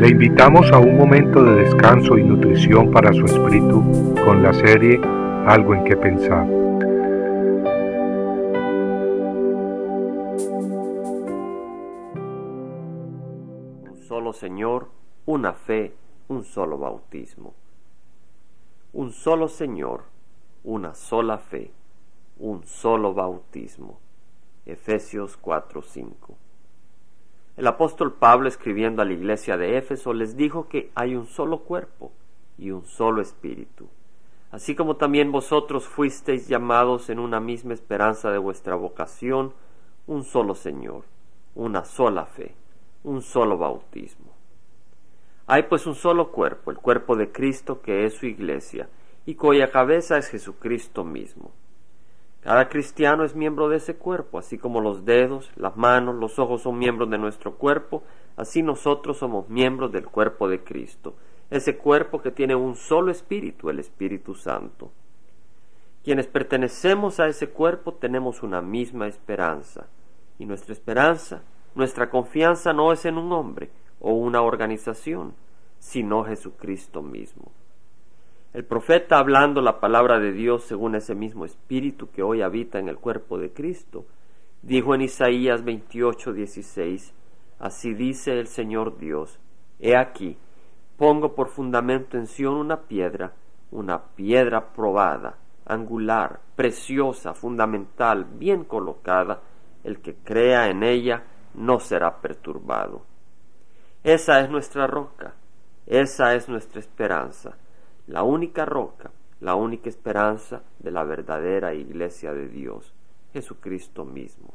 Le invitamos a un momento de descanso y nutrición para su espíritu con la serie Algo en que pensar. Un solo Señor, una fe, un solo bautismo. Un solo Señor, una sola fe, un solo bautismo. Efesios 4:5 el apóstol Pablo escribiendo a la iglesia de Éfeso les dijo que hay un solo cuerpo y un solo espíritu, así como también vosotros fuisteis llamados en una misma esperanza de vuestra vocación, un solo Señor, una sola fe, un solo bautismo. Hay pues un solo cuerpo, el cuerpo de Cristo que es su iglesia, y cuya cabeza es Jesucristo mismo. Cada cristiano es miembro de ese cuerpo, así como los dedos, las manos, los ojos son miembros de nuestro cuerpo, así nosotros somos miembros del cuerpo de Cristo, ese cuerpo que tiene un solo espíritu, el Espíritu Santo. Quienes pertenecemos a ese cuerpo tenemos una misma esperanza, y nuestra esperanza, nuestra confianza no es en un hombre o una organización, sino Jesucristo mismo. El profeta hablando la palabra de Dios según ese mismo espíritu que hoy habita en el cuerpo de Cristo, dijo en Isaías 28, 16, Así dice el Señor Dios, He aquí, pongo por fundamento en Sión una piedra, una piedra probada, angular, preciosa, fundamental, bien colocada, el que crea en ella no será perturbado. Esa es nuestra roca, esa es nuestra esperanza la única roca, la única esperanza de la verdadera iglesia de Dios, Jesucristo mismo.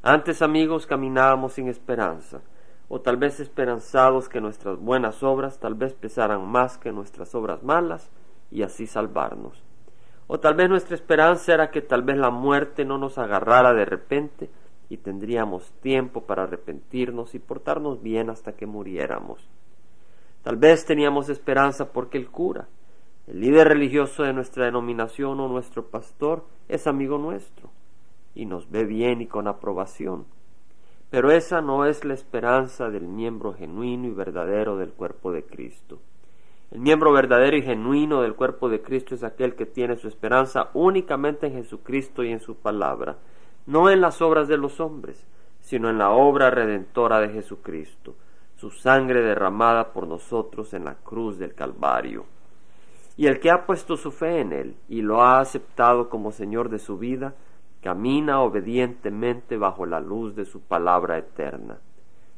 Antes, amigos, caminábamos sin esperanza, o tal vez esperanzados que nuestras buenas obras tal vez pesaran más que nuestras obras malas y así salvarnos. O tal vez nuestra esperanza era que tal vez la muerte no nos agarrara de repente y tendríamos tiempo para arrepentirnos y portarnos bien hasta que muriéramos. Tal vez teníamos esperanza porque el cura, el líder religioso de nuestra denominación o nuestro pastor, es amigo nuestro y nos ve bien y con aprobación. Pero esa no es la esperanza del miembro genuino y verdadero del cuerpo de Cristo. El miembro verdadero y genuino del cuerpo de Cristo es aquel que tiene su esperanza únicamente en Jesucristo y en su palabra, no en las obras de los hombres, sino en la obra redentora de Jesucristo su sangre derramada por nosotros en la cruz del Calvario. Y el que ha puesto su fe en Él y lo ha aceptado como Señor de su vida, camina obedientemente bajo la luz de su palabra eterna.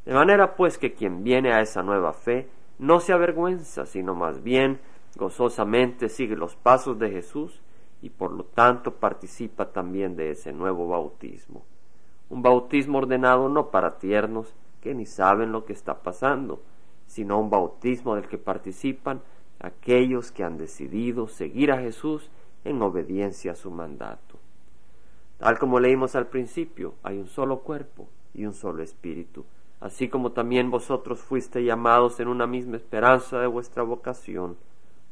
De manera pues que quien viene a esa nueva fe no se avergüenza, sino más bien gozosamente sigue los pasos de Jesús y por lo tanto participa también de ese nuevo bautismo. Un bautismo ordenado no para tiernos, que ni saben lo que está pasando, sino un bautismo del que participan aquellos que han decidido seguir a Jesús en obediencia a su mandato. Tal como leímos al principio, hay un solo cuerpo y un solo espíritu, así como también vosotros fuiste llamados en una misma esperanza de vuestra vocación,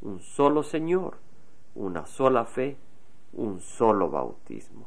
un solo Señor, una sola fe, un solo bautismo.